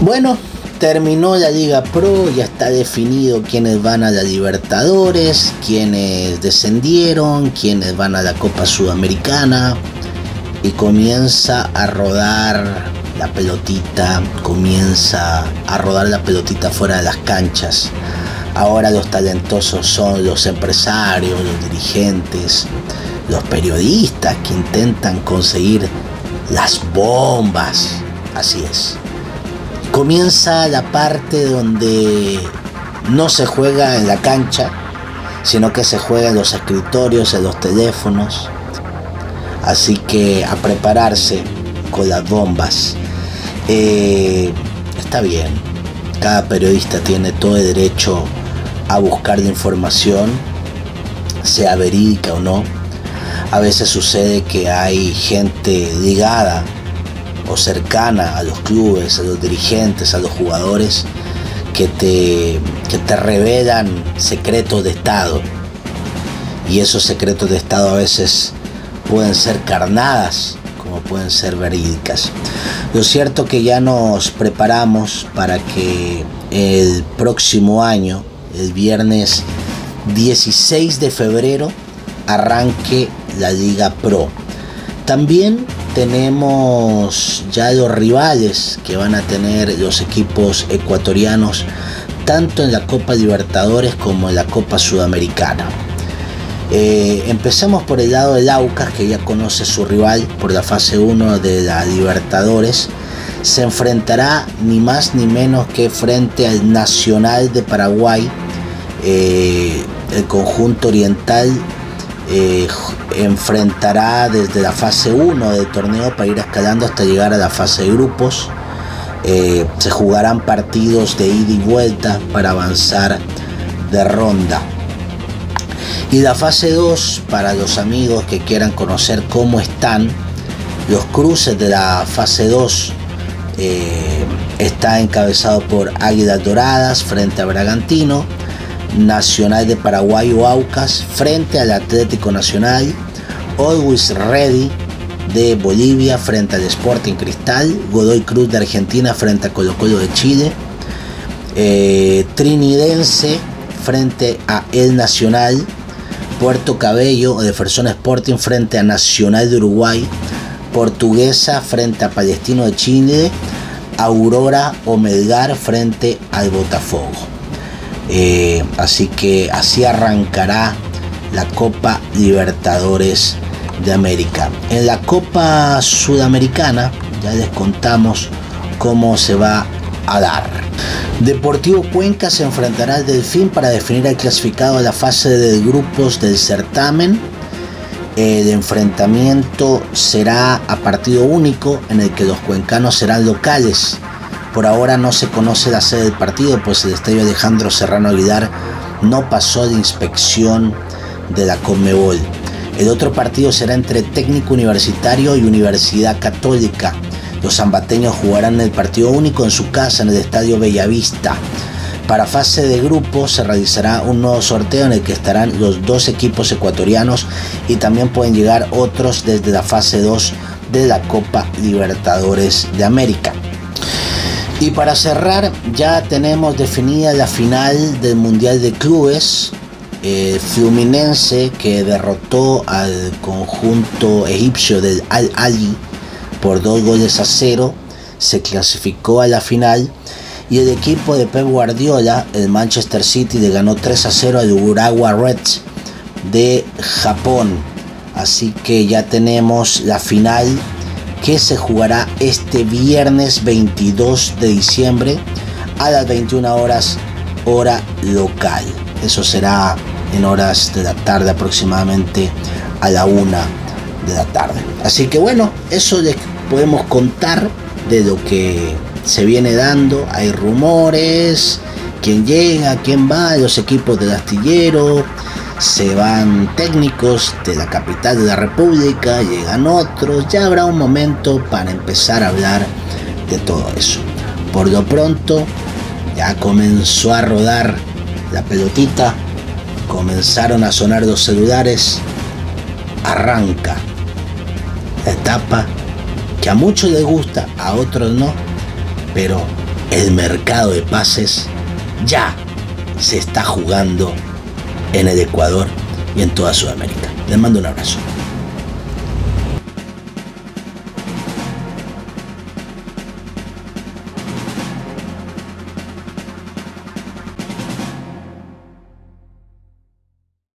Bueno, terminó la Liga Pro, ya está definido quiénes van a la Libertadores, quiénes descendieron, quiénes van a la Copa Sudamericana y comienza a rodar la pelotita, comienza a rodar la pelotita fuera de las canchas. Ahora los talentosos son los empresarios, los dirigentes, los periodistas que intentan conseguir las bombas. Así es comienza la parte donde no se juega en la cancha, sino que se juega en los escritorios, en los teléfonos. Así que a prepararse con las bombas. Eh, está bien, cada periodista tiene todo el derecho a buscar la información, sea verídica o no. A veces sucede que hay gente ligada o cercana a los clubes, a los dirigentes, a los jugadores que te, que te revelan secretos de Estado. Y esos secretos de Estado a veces pueden ser carnadas como pueden ser verídicas. Lo cierto que ya nos preparamos para que el próximo año, el viernes 16 de febrero, arranque la Liga Pro. También tenemos ya los rivales que van a tener los equipos ecuatorianos tanto en la Copa Libertadores como en la Copa Sudamericana. Eh, empezamos por el lado del Aucas, que ya conoce su rival por la fase 1 de la Libertadores. Se enfrentará ni más ni menos que frente al Nacional de Paraguay, eh, el conjunto oriental eh, enfrentará desde la fase 1 del torneo para ir escalando hasta llegar a la fase de grupos. Eh, se jugarán partidos de ida y vuelta para avanzar de ronda. Y la fase 2, para los amigos que quieran conocer cómo están, los cruces de la fase 2 eh, está encabezado por Águilas Doradas frente a Bragantino, Nacional de Paraguay o Aucas frente al Atlético Nacional, Always Ready de Bolivia frente al Sporting Cristal, Godoy Cruz de Argentina frente a Colo Colo de Chile, eh, Trinidense frente a El Nacional, Puerto Cabello o de Fersón Sporting frente a Nacional de Uruguay, Portuguesa frente a Palestino de Chile, Aurora o Melgar frente al Botafogo. Eh, así que así arrancará la Copa Libertadores de América. En la Copa Sudamericana ya les contamos cómo se va a dar. Deportivo Cuenca se enfrentará al Delfín para definir el clasificado a la fase de grupos del certamen. El enfrentamiento será a partido único en el que los cuencanos serán locales por ahora no se conoce la sede del partido, pues el estadio Alejandro Serrano Aguilar no pasó de inspección de la Conmebol. El otro partido será entre Técnico Universitario y Universidad Católica. Los zambateños jugarán el partido único en su casa en el Estadio Bellavista. Para fase de grupo se realizará un nuevo sorteo en el que estarán los dos equipos ecuatorianos y también pueden llegar otros desde la fase 2 de la Copa Libertadores de América. Y para cerrar, ya tenemos definida la final del Mundial de Clubes. Fluminense que derrotó al conjunto egipcio del Al Ali por dos goles a cero, se clasificó a la final y el equipo de Pep Guardiola, el Manchester City, le ganó 3 a 0 al Urawa Reds de Japón. Así que ya tenemos la final que se jugará este viernes 22 de diciembre a las 21 horas hora local. Eso será en horas de la tarde aproximadamente a la 1 de la tarde. Así que bueno, eso les podemos contar de lo que se viene dando. Hay rumores, quién llega, quién va, los equipos del astillero, se van técnicos de la capital de la República, llegan otros, ya habrá un momento para empezar a hablar de todo eso. Por lo pronto, ya comenzó a rodar la pelotita, comenzaron a sonar los celulares, arranca la etapa que a muchos les gusta, a otros no, pero el mercado de pases ya se está jugando en el Ecuador y en toda Sudamérica. Les mando un abrazo.